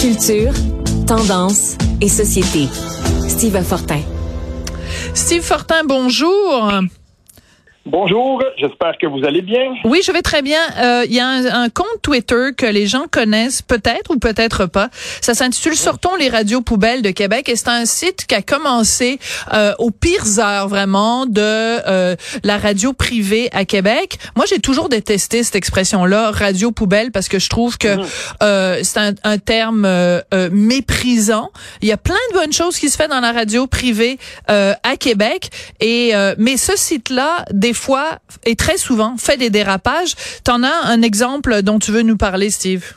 Culture, tendance et société. Steve Fortin. Steve Fortin, bonjour. Bonjour, j'espère que vous allez bien. Oui, je vais très bien. Euh, il y a un, compte Twitter que les gens connaissent peut-être ou peut-être pas. Ça s'intitule Sortons les radios poubelles de Québec et c'est un site qui a commencé euh, aux pires heures vraiment de euh, la radio privée à Québec. Moi, j'ai toujours détesté cette expression-là, radio poubelle, parce que je trouve que mhm. c'est un, un, terme méprisant. Il y a plein de bonnes choses qui se font dans la radio privée à Québec et mais ce site-là, des fois et très souvent fait des dérapages. T'en as un exemple dont tu veux nous parler, Steve?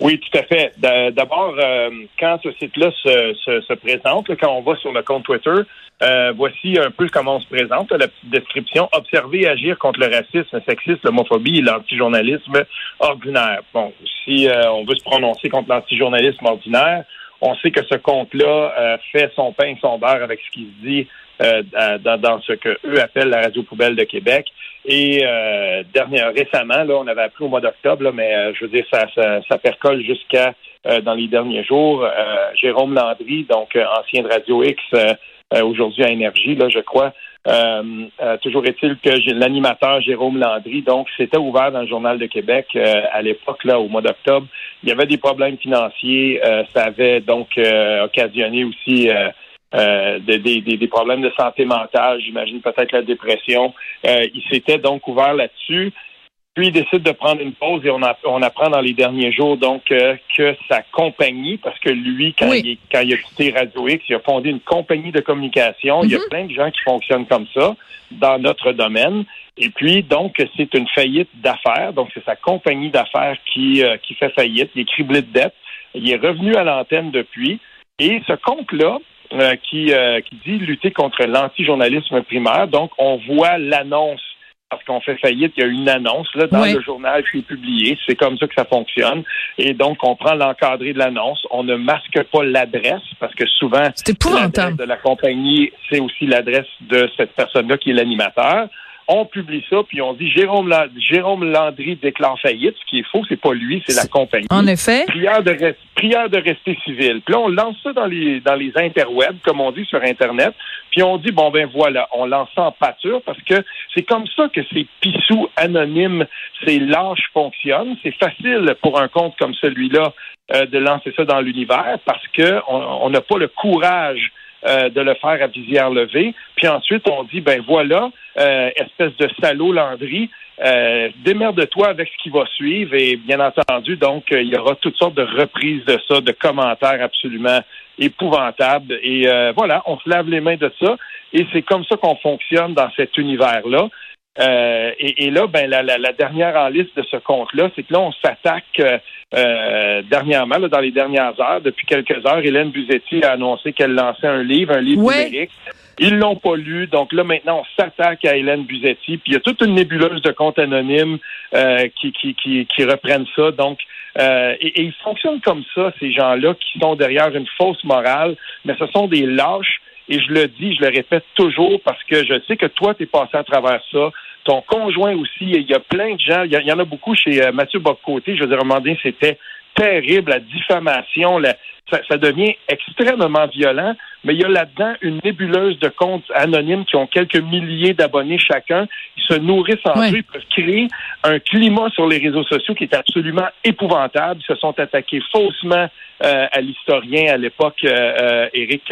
Oui, tout à fait. D'abord, euh, quand ce site-là se, présente, quand on va sur le compte Twitter, euh, voici un peu comment on se présente, la petite description. Observer et agir contre le racisme, le sexisme, l'homophobie et l'antijournalisme ordinaire. Bon, si euh, on veut se prononcer contre l'antijournalisme ordinaire, on sait que ce compte-là fait son pain et son beurre avec ce qui se dit euh, dans, ce que eux appellent la radio poubelle de Québec. Et euh, dernière, récemment, là, on avait appris au mois d'octobre, mais euh, je veux dire, ça, ça, percole jusqu'à euh, dans les derniers jours. Jérôme Landry, donc ancien de Radio X, aujourd'hui à Énergie, là, je crois. Toujours est-il que l'animateur Jérôme Landry, donc, c'était ouvert dans le Journal de Québec à l'époque, là, au mois d'octobre. Il y avait des problèmes financiers. ça avait donc occasionné aussi euh, des, des, problèmes de santé mentale, j'imagine peut-être la dépression. Euh, il s'était donc ouvert là-dessus. Puis il décide de prendre une pause et on, on apprend dans les derniers jours donc euh, que sa compagnie, parce que lui, quand, il, quand il a quitté Radio X, il a fondé une compagnie de communication. Il y a mhm. plein de gens qui fonctionnent comme ça dans notre domaine. Et puis, donc, c'est une faillite d'affaires. Donc, c'est sa compagnie d'affaires qui, qui fait faillite. Il est criblé de dettes. Il est revenu à l'antenne depuis. Et ce compte-là, euh, qui, euh, qui dit lutter contre l'anti-journalisme primaire. Donc, on voit l'annonce parce qu'on fait faillite, il y a une annonce là, dans le journal qui est publié. C'est comme ça que ça fonctionne. Et donc, on prend l'encadré de l'annonce. On ne masque pas l'adresse parce que souvent, l'adresse de la compagnie, c'est aussi l'adresse de cette personne-là qui est l'animateur on publie ça, puis on dit Jérôme, Jérôme Landry déclare faillite, ce qui est faux, c'est pas lui, c'est la compagnie. En effet. Prière de, prière de rester civil. Puis là, on lance ça dans les dans les interwebs, comme on dit sur Internet, puis on dit bon ben voilà, on lance ça en pâture parce que c'est comme ça que ces pissous anonymes, ces lâches fonctionnent. C'est facile pour un compte comme celui-là euh, de lancer ça dans l'univers parce que on n'a pas le courage euh, de le faire à visière levée. Puis ensuite, on dit, ben voilà, euh, espèce de salaud Landry, euh, démerde-toi avec ce qui va suivre. Et bien entendu, donc, il y aura toutes sortes de reprises de ça, de commentaires absolument épouvantables. Et voilà, on se lave les mains de ça. Et c'est comme ça qu'on fonctionne dans cet univers-là. Euh, et, là, ben la, la, dernière en liste de ce compte-là, c'est que là, on s'attaque euh, dernièrement, dans les dernières heures, depuis quelques heures, Hélène Buzetti a annoncé qu'elle lançait un livre, un livre numérique. Ils l'ont pas lu, donc là maintenant on s'attaque à Hélène Buzetti. Puis il y a toute une nébuleuse de comptes anonymes euh, qui, qui, qui, qui, reprennent ça. Donc et, et, ils fonctionnent comme ça, ces gens-là qui sont derrière une fausse morale, mais ce sont des lâches. Et je le dis, je le répète toujours parce que je sais que toi, tu es passé à travers ça ton conjoint aussi. Il y a plein de gens. Il y, en a beaucoup chez euh, Mathieu Boccoté. Je veux dire, à un moment donné, c'était terrible, la diffamation. ça, devient extrêmement violent. Mais il y a là-dedans une nébuleuse de comptes anonymes qui ont quelques milliers d'abonnés chacun. Ils se nourrissent en eux. Ils peuvent créer un climat sur les réseaux sociaux qui est absolument épouvantable. Ils se sont attaqués faussement euh, à l'historien à l'époque, euh, Éric...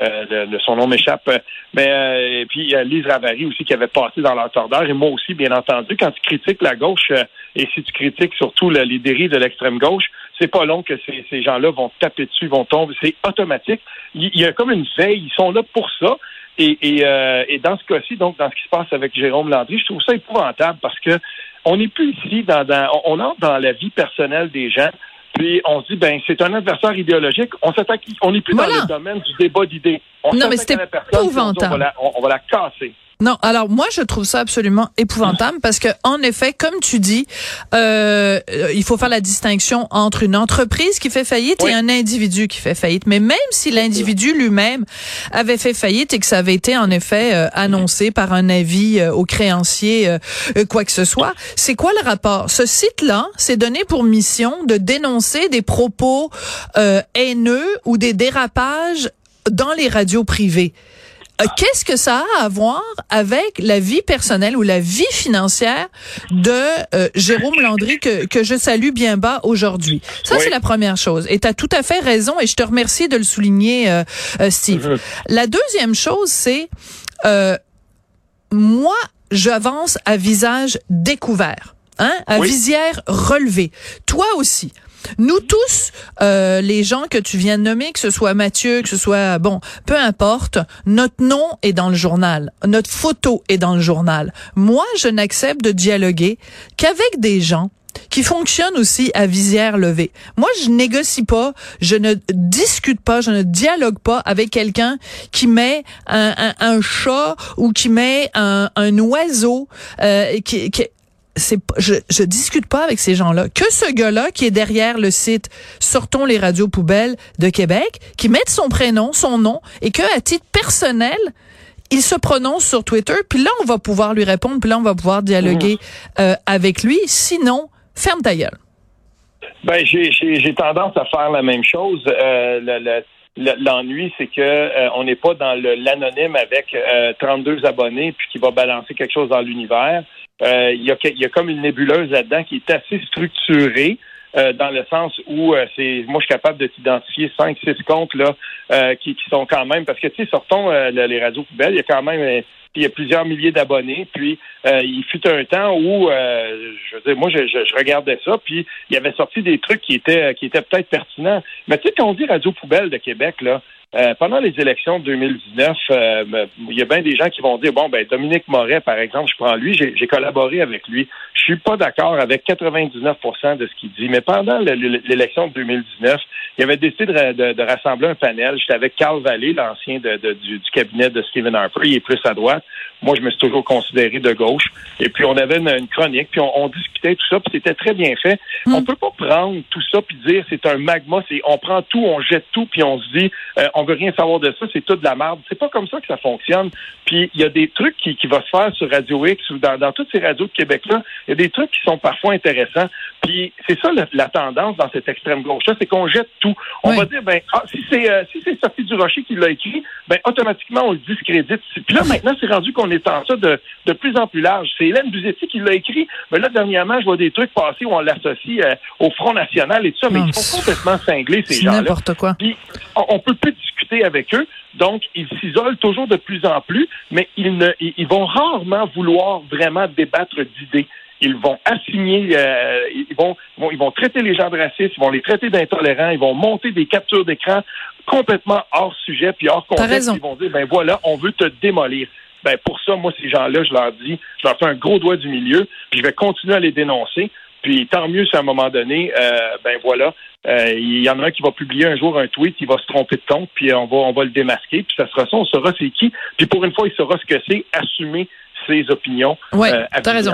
Euh, son nom m'échappe. Mais euh, et puis a Lise Ravary aussi qui avait passé dans l'entendeur et moi aussi, bien entendu, quand tu critiques la gauche euh, et si tu critiques surtout les dérives de l'extrême gauche, c'est pas long que ces, ces gens-là vont taper dessus, vont tomber. C'est automatique. Il, y a comme une veille. Ils sont là pour ça. Et, et, et dans ce cas-ci, donc dans ce qui se passe avec Jérôme Landry, je trouve ça épouvantable parce que on n'est plus ici dans, dans on entre dans la vie personnelle des gens. Puis on se dit, ben, c'est un adversaire idéologique. On s'attaque, on n'est plus dans le domaine du débat d'idées. non, mais c'était épouvantable. On, on, va la casser. Non, alors moi je trouve ça absolument épouvantable parce que en effet, comme tu dis, euh, il faut faire la distinction entre une entreprise qui fait faillite et un individu qui fait faillite. Mais même si l'individu lui-même avait fait faillite et que ça avait été en effet euh, annoncé par un avis euh, aux créanciers, euh, quoi que ce soit, c'est quoi le rapport? Ce site-là, c'est donné pour mission de dénoncer des propos haineux ou des dérapages dans les radios privées. Euh, qu'est-ce que ça a à voir avec la vie personnelle ou la vie financière de euh, Jérôme Landry que, que je salue bien bas aujourd'hui? Ça, c'est la première chose. Et tu as tout à fait raison et je te remercie de le souligner, euh, Steve. Mhm. La deuxième chose, c'est moi, j'avance à visage découvert, hein, à visière relevée. Toi aussi. Nous tous, euh, les gens que tu viens de nommer, que ce soit Mathieu, que ce soit bon, peu importe, notre nom est dans le journal, notre photo est dans le journal. Moi, je n'accepte de dialoguer qu'avec des gens qui fonctionnent aussi à visière levée. Moi, je négocie pas, je ne discute pas, je ne dialogue pas avec quelqu'un qui met un, un, chat ou qui met un, un oiseau euh, qui, qui, c'est je, je discute pas avec ces gens-là. Que ce gars-là qui est derrière le site Sortons les radios poubelles de Québec, qui mette son prénom, son nom, et que à titre personnel, il se prononce sur Twitter, puis là on va pouvoir lui répondre, puis là on va pouvoir dialoguer mmh. euh, avec lui. Sinon, ferme ta gueule. Ben j'ai tendance à faire la même chose. Euh, L'ennui, c'est que euh, on n'est pas dans l'anonyme avec 32 euh, abonnés puis qui va balancer quelque chose dans l'univers. Euh, il y, a, y, a, comme une nébuleuse là-dedans qui est assez structurée. Euh, dans le sens où euh, c'est moi je suis capable de t'identifier cinq six comptes là qui, qui, sont quand même parce que tu sais sortons les radios poubelles il y a quand même il y a plusieurs milliers d'abonnés puis il fut un temps où je veux dire moi je, je, regardais ça puis il y avait sorti des trucs qui étaient qui étaient peut-être pertinents mais tu sais quand on dit radio poubelle de Québec là euh, pendant les élections de 2019, euh, ben, il y a bien des gens qui vont dire bon ben Dominique Moret, par exemple, je prends lui, j'ai collaboré avec lui. Suis pas d'accord avec 99% de ce qu'il dit, mais pendant l'élection de 2019, il avait décidé de, rassembler un panel. J'étais avec Carl Vallée, l'ancien du, du, cabinet de Stephen Harper. Il est plus à droite. Moi, je me suis toujours considéré de gauche. Et puis, on avait une, chronique, puis on, discutait tout ça, puis c'était très bien fait. On hmm. On peut pas prendre tout ça puis dire c'est un magma, c'est on prend tout, on jette tout, puis on se dit euh, on veut rien savoir de ça, c'est tout de la merde. C'est pas comme ça que ça fonctionne. Puis, il y a des trucs qui, qui vont se faire sur Radio X ou dans, dans toutes ces radios de Québec-là. Il y a des trucs qui sont parfois intéressants. Puis, c'est ça la, tendance dans cette extrême gauche-là, c'est qu'on jette tout. On va dire, ben, ah, si c'est euh, si c'est Sophie Durocher qui l'a écrit, ben, automatiquement, on le discrédite. Puis là, maintenant, c'est rendu qu'on en ça de, de plus en plus large. C'est Hélène Buzetti qui l'a écrit. Mais là, dernièrement, je vois des trucs passer où on l'associe euh, au Front National et tout ça, mais ils sont complètement cinglés, ces gens-là. n'importe quoi. Puis, on, peut plus discuter avec eux. Donc, ils s'isolent toujours de plus en plus, mais ils, ne, ils vont rarement vouloir vraiment débattre d'idées ils vont assigner, euh, ils, vont, ils vont traiter les gens de racistes, ils vont les traiter d'intolérants, ils vont monter des captures d'écran complètement hors sujet puis hors contexte. Ils vont dire, ben voilà, on veut te démolir. Ben pour ça, moi, ces gens-là, je leur dis, je leur fais un gros doigt du milieu, puis je vais continuer à les dénoncer. Puis tant mieux si à un moment donné, euh, ben voilà, euh, il y en a un qui va publier un jour un tweet, il va se tromper de ton, puis on va on va le démasquer, puis ça sera ça, on saura c'est qui. Puis pour une fois, il saura ce que c'est, assumer ses opinions. Oui, euh, t'as raison.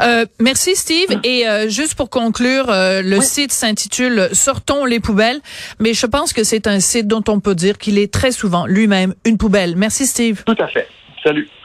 Euh, merci Steve. Et euh, juste pour conclure, euh, le site s'intitule Sortons les poubelles, mais je pense que c'est un site dont on peut dire qu'il est très souvent lui-même une poubelle. Merci Steve. Tout à fait. Salut.